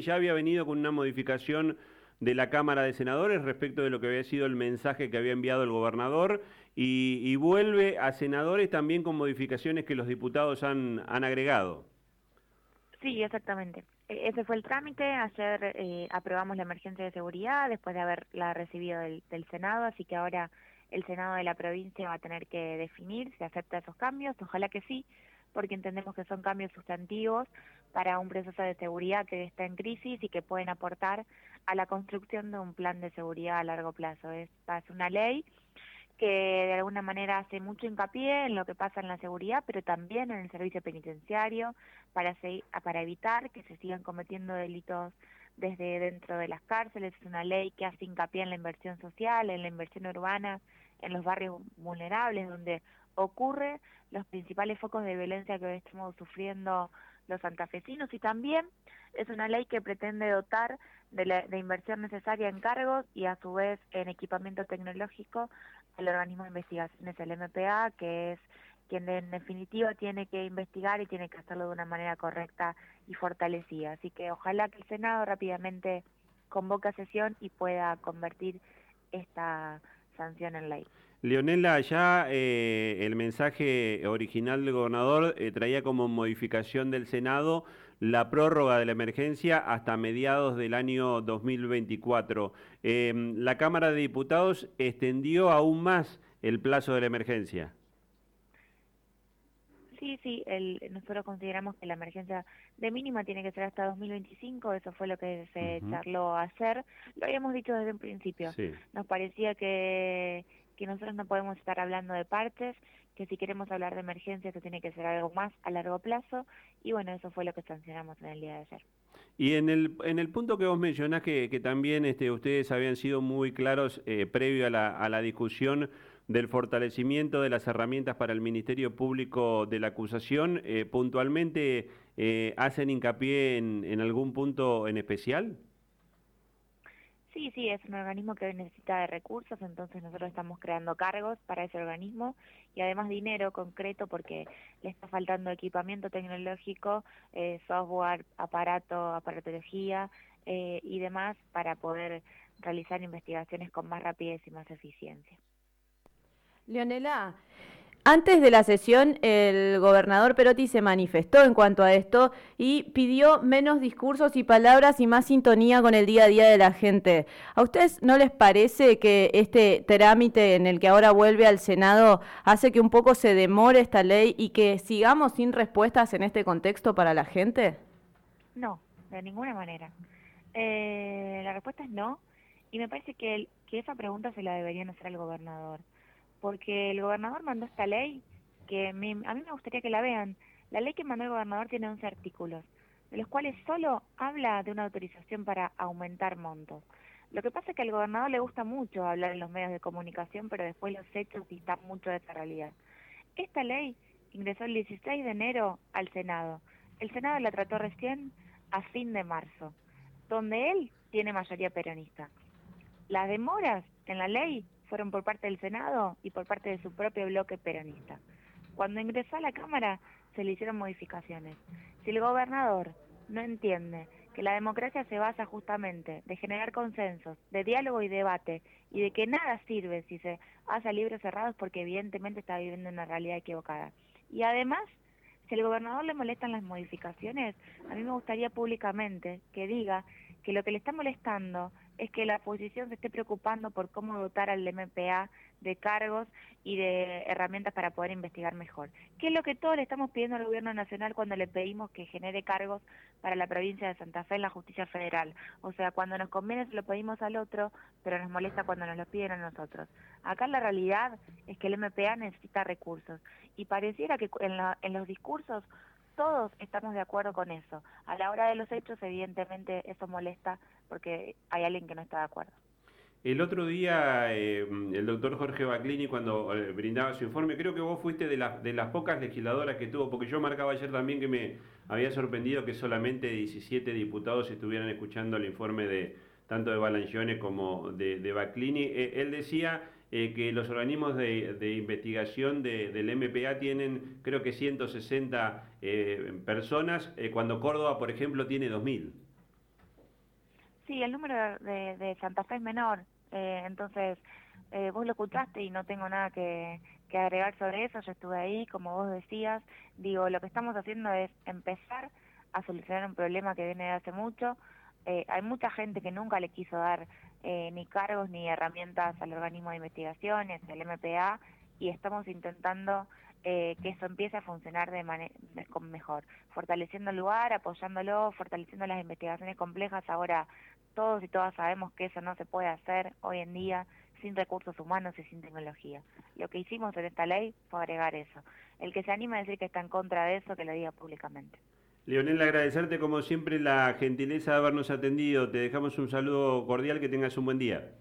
ya había venido con una modificación de la Cámara de Senadores respecto de lo que había sido el mensaje que había enviado el gobernador y, vuelve a senadores también con modificaciones que los diputados han, han agregado. Sí, exactamente. E, ese fue el trámite. Ayer eh, aprobamos la emergencia de seguridad después de haberla recibido del, del, Senado, así que ahora el Senado de la provincia va a tener que definir si acepta esos cambios. Ojalá que sí, porque entendemos que son cambios sustantivos para un proceso de seguridad que está en crisis y que pueden aportar a la construcción de un plan de seguridad a largo plazo. Es, es una ley que de alguna manera hace mucho hincapié en lo que pasa en la seguridad, pero también en el servicio penitenciario, para, para evitar que se sigan cometiendo delitos desde dentro de las cárceles. Es una ley que hace hincapié en la inversión social, en la inversión urbana, en los barrios vulnerables, donde ocurre los principales focos de violencia que hoy estamos sufriendo los santafesinos y también es una ley que pretende dotar de, la, de inversión necesaria en cargos y a su vez en equipamiento tecnológico al organismo de investigaciones, el MPA, que es quien en definitiva tiene que investigar y tiene que hacerlo de una manera correcta y fortalecida. Así que ojalá que el Senado rápidamente convoque a sesión y pueda convertir esta sanción en ley. Leonela, ya eh, el mensaje original del gobernador eh, traía como modificación del Senado la prórroga de la emergencia hasta mediados del año 2024. Em, la Cámara de Diputados extendió aún más el plazo de la emergencia. Sí, sí, el, nosotros consideramos que la emergencia de mínima tiene que ser hasta 2025, eso fue lo que se charló a hacer. Lo habíamos dicho desde un principio. Nos parecía que que nosotros no podemos estar hablando de partes, que si queremos hablar de emergencia esto tiene que ser algo más a largo plazo y bueno, eso fue lo que sancionamos en el día de ayer. Y en el, en el punto que vos mencionás que, que también este, ustedes habían sido muy claros eh, previo a la, a la discusión del fortalecimiento de las herramientas para el Ministerio Público de la acusación, eh, puntualmente eh, hacen hincapié en, en algún punto en especial? Sí, sí, es un organismo que necesita de recursos, entonces nosotros estamos creando cargos para ese organismo y además dinero concreto porque le está faltando equipamiento tecnológico, eh, software, aparato, aparatología eh, y demás para poder realizar investigaciones con más rapidez y más eficiencia. Leonela, antes de la sesión, el gobernador Perotti se manifestó en cuanto a esto y pidió menos discursos y palabras y más sintonía con el día a día de la gente. ¿A ustedes no les parece que este trámite en el que ahora vuelve al Senado hace que un poco se demore esta ley y que sigamos sin respuestas en este contexto para la gente? No, de ninguna manera. Eh, la respuesta es no y me parece que, esa pregunta se la deberían hacer al gobernador porque el gobernador mandó esta ley que a mí me gustaría que la vean. La ley que mandó el gobernador tiene 11 artículos, de los cuales solo habla de una autorización para aumentar montos. Lo que pasa es que al gobernador le gusta mucho hablar en los medios de comunicación, pero después los hechos distan mucho de esa realidad. Esta ley ingresó el 16 de enero al Senado. El Senado la trató recién a fin de marzo, donde él tiene mayoría peronista. Las demoras en la ley fueron por parte del Senado y por parte de su propio bloque peronista. Cuando ingresó a la Cámara se le hicieron modificaciones. Si el gobernador no entiende que la democracia se basa justamente de generar consensos, de diálogo y debate, y de que nada sirve si se hace libros cerrados porque evidentemente está viviendo una realidad equivocada. Y además, si al gobernador le molestan las modificaciones, a mí me gustaría públicamente que diga que lo que le está molestando es que la oposición se esté preocupando por cómo dotar al MPA de cargos y de herramientas para poder investigar mejor. ¿Qué es lo que todos le estamos pidiendo al gobierno nacional cuando le pedimos que genere cargos para la provincia de Santa Fe en la justicia federal? O sea, cuando nos conviene se lo pedimos al otro, pero nos molesta cuando nos lo piden a nosotros. Acá la realidad es que el MPA necesita recursos y pareciera que en, en los discursos todos estamos de acuerdo con eso. A la hora de los hechos, evidentemente, eso molesta porque hay alguien que no está de acuerdo. El otro día, eh, el doctor Jorge Baclini, cuando eh, brindaba su informe, creo que vos fuiste de, las de las pocas legisladoras que tuvo, porque yo marcaba ayer también que me había sorprendido que solamente 17 diputados estuvieran escuchando el informe de tanto de Balangione como de, de Baclini. Eh, él decía que los organismos de, investigación del MPA tienen, creo que 160 personas, cuando Córdoba, por ejemplo, tiene 2.000. Sí, el número de, de Santa Fe es menor, eh, entonces eh, vos lo escuchaste y no tengo nada que, que agregar sobre eso, yo estuve ahí, como vos decías, digo, lo que estamos haciendo es empezar a solucionar un problema que viene de hace mucho, eh, hay mucha gente que nunca le quiso dar eh, ni cargos ni herramientas al organismo de investigaciones, el MPA, y estamos intentando eh, que eso empiece a funcionar de manera mejor, fortaleciendo el lugar, apoyándolo, fortaleciendo las investigaciones complejas. Ahora todos y todas sabemos que eso no se puede hacer hoy en día sin recursos humanos y sin tecnología. Lo que hicimos en esta ley fue agregar eso. El que se anime a decir que está en contra de eso, que lo diga públicamente. Leonel, agradecerte como siempre la gentileza de habernos atendido. Te dejamos un saludo cordial, que tengas un buen día.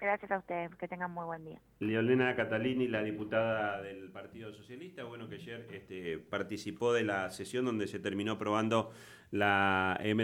Gracias a ustedes, que tengan muy buen día. Leonela Catalini, la diputada del Partido Socialista, bueno, que ayer este, participó de la sesión donde se terminó aprobando la emergencia.